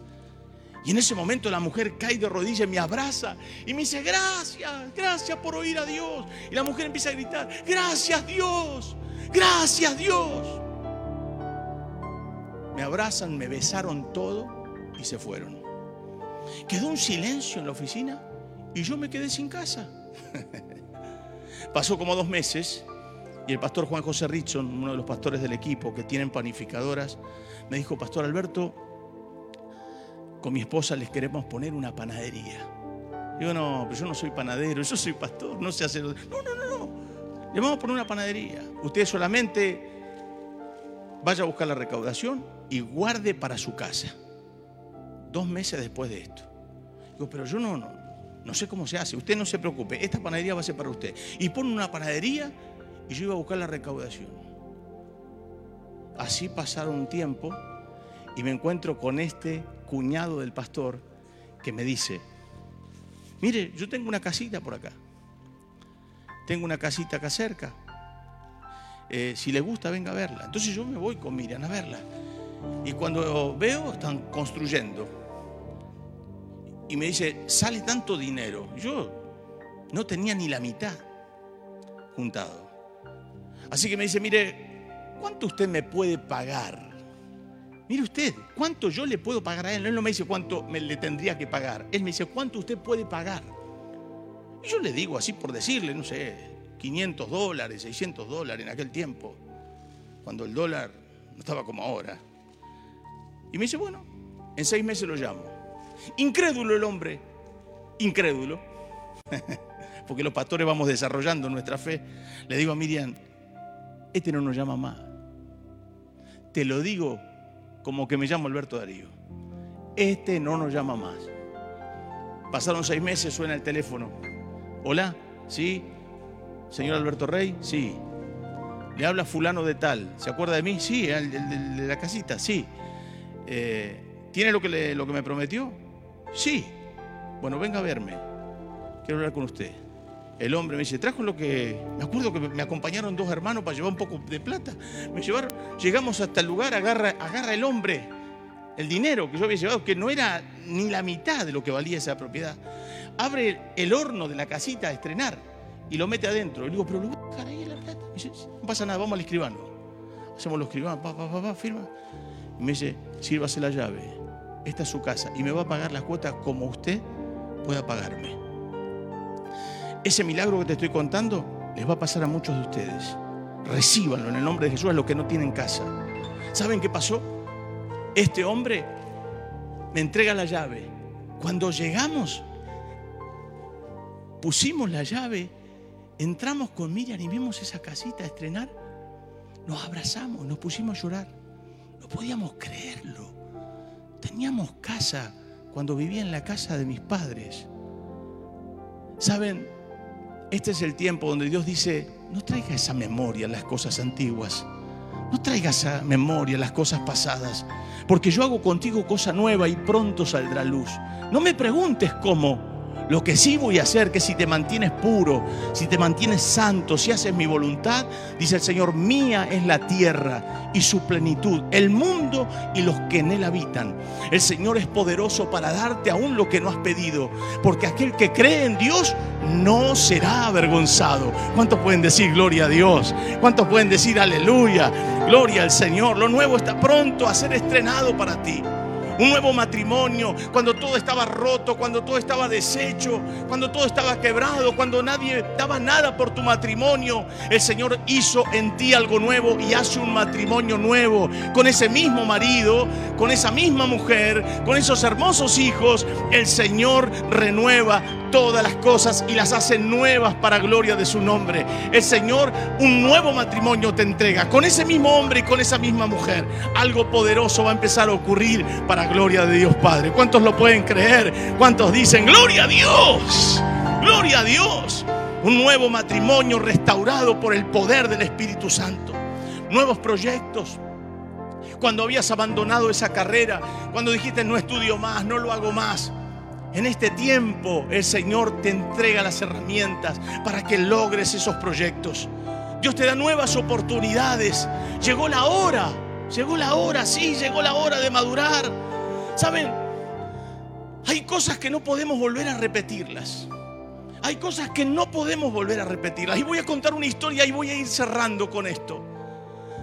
Y en ese momento la mujer cae de rodillas y me abraza y me dice, gracias, gracias por oír a Dios. Y la mujer empieza a gritar, gracias Dios, gracias Dios. Me abrazan, me besaron todo y se fueron. Quedó un silencio en la oficina y yo me quedé sin casa. Pasó como dos meses y el pastor Juan José Richson, uno de los pastores del equipo que tienen panificadoras, me dijo, Pastor Alberto, con mi esposa les queremos poner una panadería. Digo, no, pero yo no soy panadero, yo soy pastor, no sé hacer... No, no, no, no. Le vamos a poner una panadería. Usted solamente vaya a buscar la recaudación y guarde para su casa. Dos meses después de esto. Digo, pero yo no, no, no sé cómo se hace. Usted no se preocupe, esta panadería va a ser para usted. Y pone una panadería y yo iba a buscar la recaudación. Así pasaron un tiempo y me encuentro con este cuñado del pastor que me dice, mire, yo tengo una casita por acá. Tengo una casita acá cerca. Eh, si le gusta, venga a verla. Entonces yo me voy con Miriam a verla. Y cuando veo, están construyendo. Y me dice, sale tanto dinero. Yo no tenía ni la mitad juntado. Así que me dice, mire, ¿cuánto usted me puede pagar? Mire usted, ¿cuánto yo le puedo pagar a él? Él no me dice cuánto me le tendría que pagar. Él me dice, ¿cuánto usted puede pagar? Y yo le digo así por decirle, no sé, 500 dólares, 600 dólares en aquel tiempo, cuando el dólar no estaba como ahora. Y me dice, bueno, en seis meses lo llamo. Incrédulo el hombre, incrédulo, porque los pastores vamos desarrollando nuestra fe. Le digo a Miriam, este no nos llama más. Te lo digo como que me llamo Alberto Darío. Este no nos llama más. Pasaron seis meses, suena el teléfono. Hola, ¿sí? Señor Alberto Rey, sí. Le habla fulano de tal. ¿Se acuerda de mí? Sí, el, de la casita, sí. Eh, ¿Tiene lo que, lo que me prometió? Sí. Bueno, venga a verme. Quiero hablar con usted. El hombre me dice, trajo lo que... Me acuerdo que me acompañaron dos hermanos para llevar un poco de plata. Me llevaron, llegamos hasta el lugar, agarra, agarra el hombre el dinero que yo había llevado, que no era ni la mitad de lo que valía esa propiedad. Abre el horno de la casita a estrenar y lo mete adentro. Y le digo, pero lo voy a dejar ahí la plata. dice, no pasa nada, vamos al escribano. Hacemos los escribanos, pa, pa, pa, firma. Y me dice, sírvase la llave. Esta es su casa y me va a pagar la cuota como usted pueda pagarme. Ese milagro que te estoy contando les va a pasar a muchos de ustedes. Recíbanlo en el nombre de Jesús a los que no tienen casa. ¿Saben qué pasó? Este hombre me entrega la llave. Cuando llegamos, pusimos la llave, entramos con Miriam y vimos esa casita a estrenar. Nos abrazamos, nos pusimos a llorar. No podíamos creerlo. Teníamos casa cuando vivía en la casa de mis padres. Saben, este es el tiempo donde Dios dice, no traiga esa memoria las cosas antiguas. No traiga esa memoria las cosas pasadas. Porque yo hago contigo cosa nueva y pronto saldrá luz. No me preguntes cómo lo que sí voy a hacer, que si te mantienes puro, si te mantienes santo, si haces mi voluntad, dice el Señor, mía es la tierra y su plenitud, el mundo y los que en él habitan. El Señor es poderoso para darte aún lo que no has pedido, porque aquel que cree en Dios no será avergonzado. ¿Cuántos pueden decir gloria a Dios? ¿Cuántos pueden decir aleluya? Gloria al Señor. Lo nuevo está pronto a ser estrenado para ti un nuevo matrimonio, cuando todo estaba roto, cuando todo estaba deshecho, cuando todo estaba quebrado, cuando nadie daba nada por tu matrimonio, el Señor hizo en ti algo nuevo y hace un matrimonio nuevo con ese mismo marido, con esa misma mujer, con esos hermosos hijos. El Señor renueva todas las cosas y las hace nuevas para gloria de su nombre. El Señor un nuevo matrimonio te entrega con ese mismo hombre y con esa misma mujer. Algo poderoso va a empezar a ocurrir para gloria de Dios Padre. ¿Cuántos lo pueden creer? ¿Cuántos dicen, gloria a Dios? Gloria a Dios. Un nuevo matrimonio restaurado por el poder del Espíritu Santo. Nuevos proyectos. Cuando habías abandonado esa carrera, cuando dijiste no estudio más, no lo hago más. En este tiempo el Señor te entrega las herramientas para que logres esos proyectos. Dios te da nuevas oportunidades. Llegó la hora, llegó la hora, sí, llegó la hora de madurar. ¿Saben? Hay cosas que no podemos volver a repetirlas. Hay cosas que no podemos volver a repetirlas. Y voy a contar una historia y voy a ir cerrando con esto.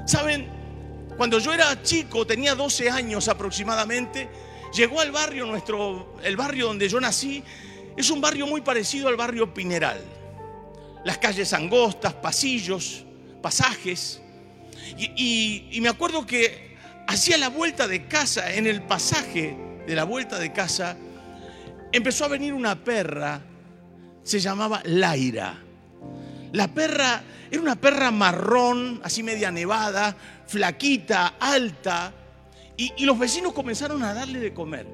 ¿Saben? Cuando yo era chico, tenía 12 años aproximadamente, llegó al barrio nuestro, el barrio donde yo nací, es un barrio muy parecido al barrio Pineral. Las calles angostas, pasillos, pasajes. Y, y me acuerdo que hacía la vuelta de casa en el pasaje de la vuelta de casa, empezó a venir una perra, se llamaba Laira. La perra era una perra marrón, así media nevada, flaquita, alta, y, los vecinos comenzaron a darle de comer.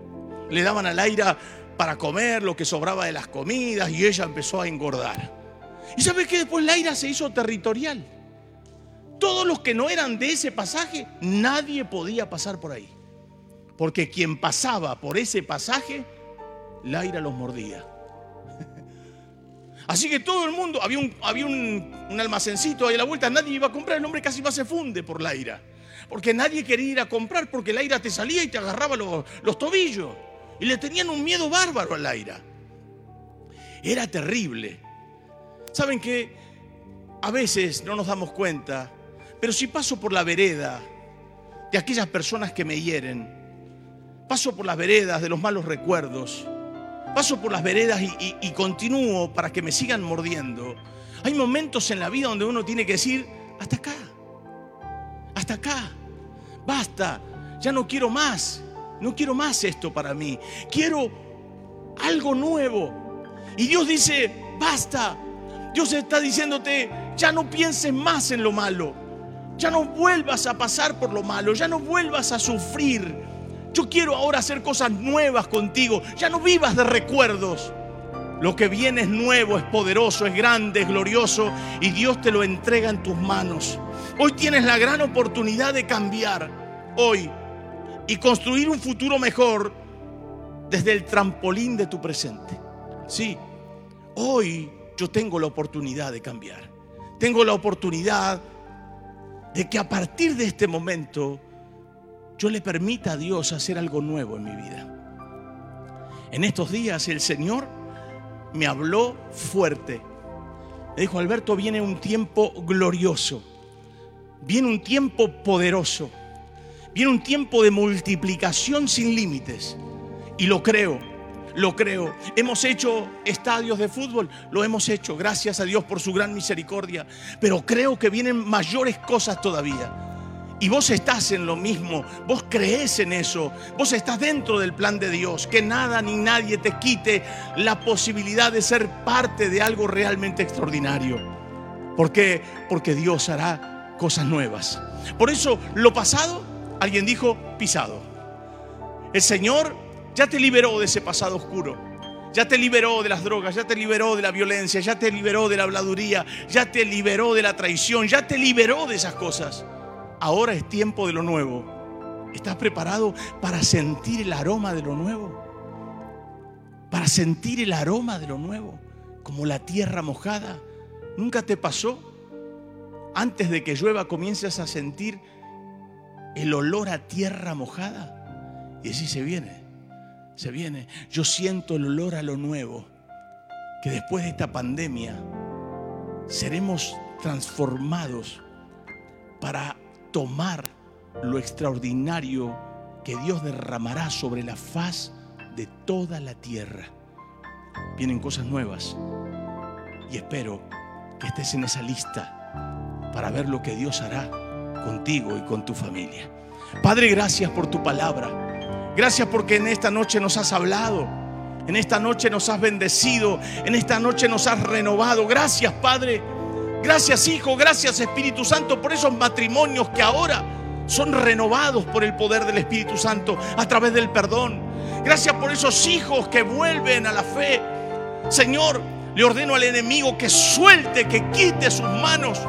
Le daban a Laira para comer lo que sobraba de las comidas y ella empezó a engordar. ¿Y sabe que después Laira se hizo territorial? Todos los que no eran de ese pasaje, nadie podía pasar por ahí. Porque quien pasaba por ese pasaje, Laira los mordía. Así que todo el mundo, había un, había un, almacencito ahí a la vuelta, nadie iba a comprar, el hombre casi más se funde por Laira. Porque nadie quería ir a comprar porque Laira te salía y te agarraba los, los tobillos. Y le tenían un miedo bárbaro a Laira. Era terrible. ¿Saben que A veces no nos damos cuenta, pero si paso por la vereda de aquellas personas que me hieren, paso por las veredas de los malos recuerdos, paso por las veredas y continúo para que me sigan mordiendo, hay momentos en la vida donde uno tiene que decir, hasta acá, hasta acá, basta, ya no quiero más, no quiero más esto para mí, quiero algo nuevo. Y Dios dice, basta, Dios está diciéndote, ya no pienses más en lo malo. Ya no vuelvas a pasar por lo malo. Ya no vuelvas a sufrir. Yo quiero ahora hacer cosas nuevas contigo. Ya no vivas de recuerdos. Lo que viene es nuevo, es poderoso, es grande, es glorioso y Dios te lo entrega en tus manos. Hoy tienes la gran oportunidad de cambiar hoy y construir un futuro mejor desde el trampolín de tu presente. Sí, hoy yo tengo la oportunidad de cambiar. Tengo la oportunidad de que a partir de este momento yo le permita a Dios hacer algo nuevo en mi vida. En estos días el Señor me habló fuerte. Me dijo, Alberto, viene un tiempo glorioso. Viene un tiempo poderoso. Viene un tiempo de multiplicación sin límites. Y lo creo lo creo. Hemos hecho estadios de fútbol, lo hemos hecho, gracias a Dios por su gran misericordia. Pero creo que vienen mayores cosas todavía. Y vos estás en lo mismo, vos crees en eso, vos estás dentro del plan de Dios, que nada ni nadie te quite la posibilidad de ser parte de algo realmente extraordinario. ¿Por qué? Porque Dios hará cosas nuevas. Por eso lo pasado, alguien dijo, pisado. El Señor ya te liberó de ese pasado oscuro. Ya te liberó de las drogas, ya te liberó de la violencia, ya te liberó de la habladuría, ya te liberó de la traición, ya te liberó de esas cosas. Ahora es tiempo de lo nuevo. ¿Estás preparado para sentir el aroma de lo nuevo? Para sentir el aroma de lo nuevo, como la tierra mojada. ¿Nunca te pasó? Antes de que llueva comienzas a sentir el olor a tierra mojada. Y así se viene se viene. Yo siento el olor a lo nuevo, que después de esta pandemia seremos transformados para tomar lo extraordinario que Dios derramará sobre la faz de toda la tierra. Vienen cosas nuevas y espero que estés en esa lista para ver lo que Dios hará contigo y con tu familia. Padre, gracias por tu palabra. Gracias porque en esta noche nos has hablado. En esta noche nos has bendecido. En esta noche nos has renovado. Gracias, Padre. Gracias, Hijo. Gracias, Espíritu Santo, por esos matrimonios que ahora son renovados por el poder del Espíritu Santo a través del perdón. Gracias por esos hijos que vuelven a la fe. Señor, le ordeno al enemigo que suelte, que quite sus manos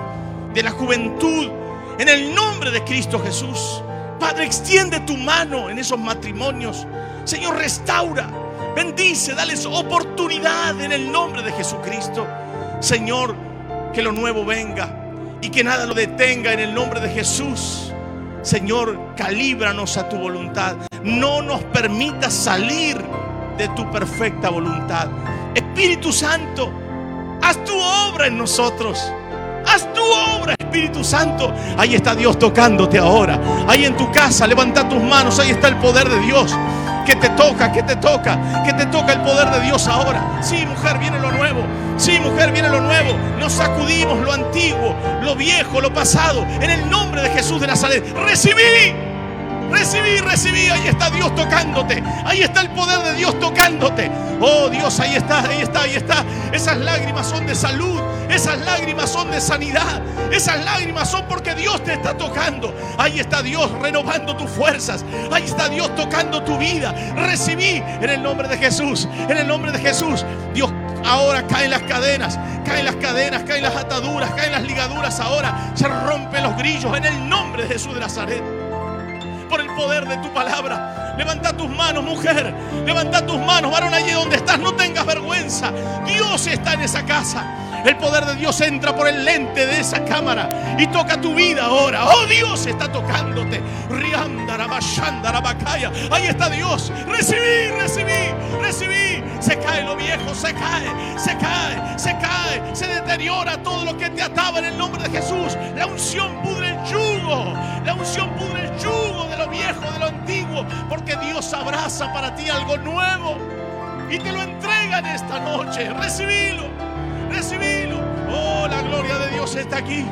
de la juventud en el nombre de Cristo Jesús. Padre, extiende tu mano en esos matrimonios. Señor, restaura, bendice, dales oportunidad en el nombre de Jesucristo. Señor, que lo nuevo venga y que nada lo detenga en el nombre de Jesús. Señor, calíbranos a tu voluntad. No nos permitas salir de tu perfecta voluntad. Espíritu Santo, haz tu obra en nosotros. Haz tu obra, Espíritu Santo. Ahí está Dios tocándote ahora. Ahí en tu casa, levanta tus manos. Ahí está el poder de Dios. Que te toca, que te toca, que te toca el poder de Dios ahora. Sí, mujer, viene lo nuevo. Sí, mujer, viene lo nuevo. Nos sacudimos lo antiguo, lo viejo, lo pasado. En el nombre de Jesús de Nazaret. Recibí, Recibí, recibí. Ahí está Dios tocándote. Ahí está el poder de Dios tocándote. Oh Dios, ahí está, ahí está, ahí está. Esas lágrimas son de salud. Esas lágrimas son de sanidad. Esas lágrimas son porque Dios te está tocando. Ahí está Dios renovando tus fuerzas. Ahí está Dios tocando tu vida. Recibí en el nombre de Jesús. En el nombre de Jesús. Dios ahora caen las cadenas. Caen las cadenas, caen las ataduras, caen las ligaduras. Ahora se rompen los grillos en el nombre de Jesús de Nazaret por el poder de tu palabra. Levanta tus manos, mujer. Levanta tus manos, varón, allí donde estás. No tengas vergüenza. Dios está en esa casa. El poder de Dios entra por el lente de esa cámara y toca tu vida ahora. Oh Dios está tocándote. Ahí está Dios. Recibí, recibí, recibí. Se cae lo viejo, se cae, se cae, se cae, se deteriora todo lo que te ataba en el nombre de Jesús. La unción pudre el yugo. La unción pudre el yugo de lo viejo, de lo antiguo. Porque Dios abraza para ti algo nuevo y te lo entrega en esta noche. Recibilo recibilo. Oh, la gloria de Dios está aquí.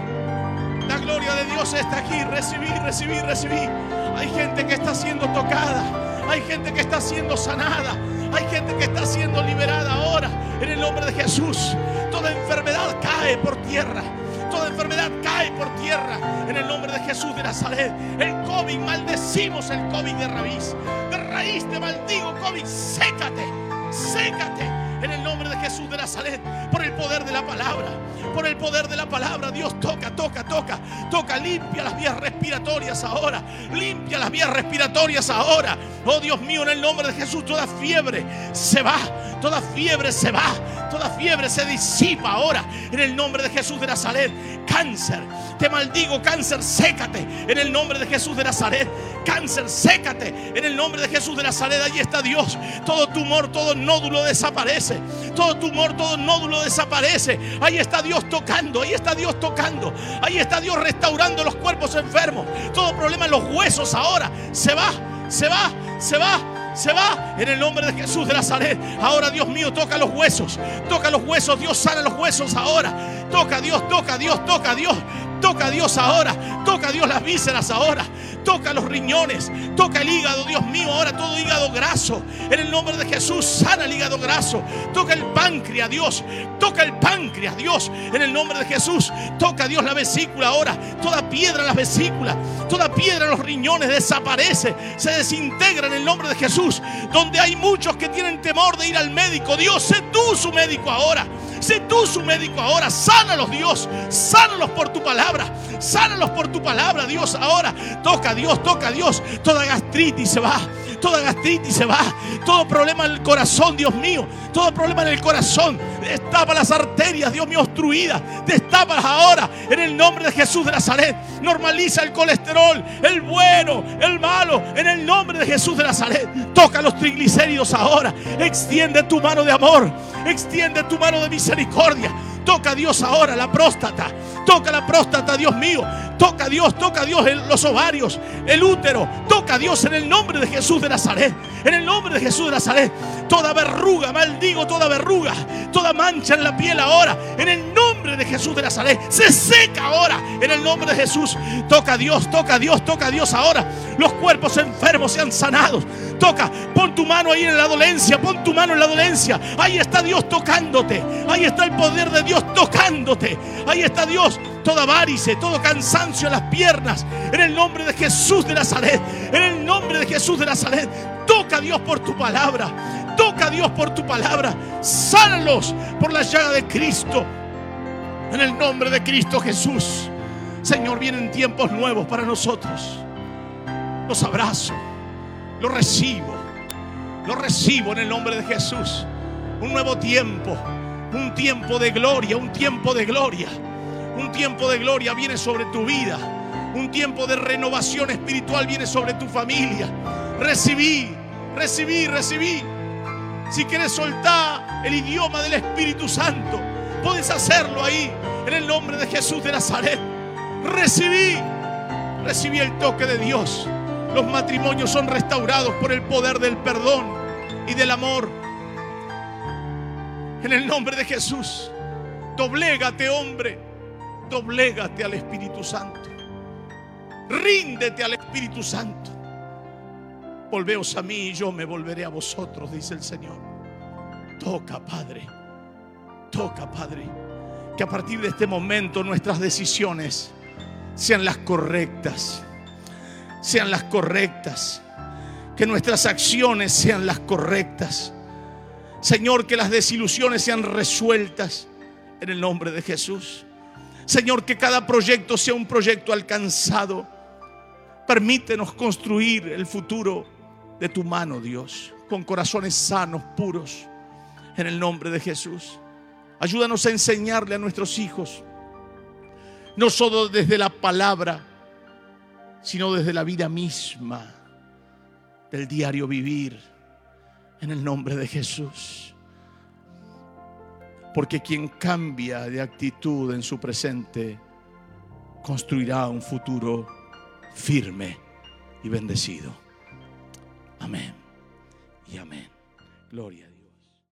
La gloria de Dios está aquí. Recibí, recibí, recibí. Hay gente que está siendo tocada. Hay gente que está siendo sanada. Hay gente que está siendo liberada ahora. En el nombre de Jesús. Toda enfermedad cae por tierra. Toda enfermedad cae por tierra. En el nombre de Jesús de Nazaret. El COVID, maldecimos el COVID de raíz. De raíz te maldigo, COVID. Sécate. Sécate en el nombre de Jesús de Nazaret, por el poder de la palabra, por el poder de la palabra, Dios toca, toca, toca, toca, limpia las vías respiratorias ahora, limpia las vías respiratorias ahora. Oh Dios mío, en el nombre de Jesús, toda fiebre se va, toda fiebre se va, toda fiebre se disipa ahora, en el nombre de Jesús de Nazaret. Cáncer, te maldigo, cáncer, sécate, en el nombre de Jesús de Nazaret. Cáncer, sécate, en el nombre de Jesús de Nazaret. Allí está Dios, todo tumor, todo nódulo desaparece. Todo tumor, todo nódulo desaparece. Ahí está Dios tocando, ahí está Dios tocando. Ahí está Dios restaurando los cuerpos enfermos. Todo problema en los huesos ahora se va, se va, se va se va en el nombre de Jesús de Nazaret. Ahora, Dios mío, toca los huesos. Toca los huesos. Dios sana los huesos ahora. Toca Dios, toca Dios, toca Dios. Toca Dios ahora. Toca Dios las vísceras ahora. Toca los riñones. Toca el hígado, Dios mío. Ahora todo hígado graso. En el nombre de Jesús, sana el hígado graso. Toca el páncreas, Dios. Toca el páncreas, Dios. En el nombre de Jesús. Toca Dios la vesícula ahora. Toda piedra en las vesículas. Toda piedra en los riñones desaparece. Se desintegra en el nombre de Jesús. Donde hay muchos que tienen temor de ir al médico. Dios, sé tú su médico ahora. Sé tú su médico ahora. Sánalos, Dios. Sánalos por tu palabra. Sánalos por tu palabra, Dios. Ahora toca, Dios, toca, Dios. Toda gastritis se va. Toda gastritis se va. Todo problema en el corazón, Dios mío. Todo problema en el corazón. Destapa las arterias, Dios mío, obstruidas. Destápalas ahora en el nombre de Jesús de Nazaret. Normaliza el colesterol, el bueno, el malo, en el nombre de Jesús de Nazaret. Toca los triglicéridos ahora. Extiende tu mano de amor. Extiende tu mano de misericordia. Toca a Dios ahora la próstata. Toca la próstata, Dios mío. Toca a Dios, toca a Dios en los ovarios, el útero. Toca a Dios en el nombre de Jesús de Nazaret. En el nombre de Jesús de Nazaret. Toda verruga, maldigo toda verruga. Toda mancha en la piel ahora. En el nombre de Jesús de Nazaret. Se seca ahora. En el nombre de Jesús. Toca a Dios, toca a Dios, toca a Dios ahora. Los cuerpos enfermos sean sanados. Toca, pon tu mano ahí en la dolencia. Pon tu mano en la dolencia. Ahí está Dios tocándote. Ahí está el poder de Dios tocándote. Ahí está Dios. Toda varice, todo cansancio en las piernas. En el nombre de Jesús de Nazaret. En el nombre de Jesús de Nazaret. Toca a Dios por tu palabra. Toca a Dios por tu palabra. Sánalos por la llaga de Cristo. En el nombre de Cristo Jesús. Señor, vienen tiempos nuevos para nosotros. Los abrazo. Los recibo. Los recibo en el nombre de Jesús. Un nuevo tiempo un tiempo de gloria, un tiempo de gloria. Un tiempo de gloria viene sobre tu vida. Un tiempo de renovación espiritual viene sobre tu familia. Recibí, recibí, recibí. Si quieres soltar el idioma del Espíritu Santo, puedes hacerlo ahí, en el nombre de Jesús de Nazaret. Recibí, recibí el toque de Dios. Los matrimonios son restaurados por el poder del perdón y del amor. En el nombre de Jesús, doblégate hombre, doblégate al Espíritu Santo. Ríndete al Espíritu Santo. Volveos a mí y yo me volveré a vosotros, dice el Señor. Toca, Padre. Toca, Padre. Que a partir de este momento nuestras decisiones sean las correctas. Sean las correctas. Que nuestras acciones sean las correctas. Señor, que las desilusiones sean resueltas en el nombre de Jesús. Señor, que cada proyecto sea un proyecto alcanzado. Permítenos construir el futuro de tu mano, Dios, con corazones sanos, puros, en el nombre de Jesús. Ayúdanos a enseñarle a nuestros hijos, no solo desde la palabra, sino desde la vida misma, del diario vivir, en el nombre de Jesús. Porque quien cambia de actitud en su presente, construirá un futuro firme y bendecido. Amén y amén. Gloria.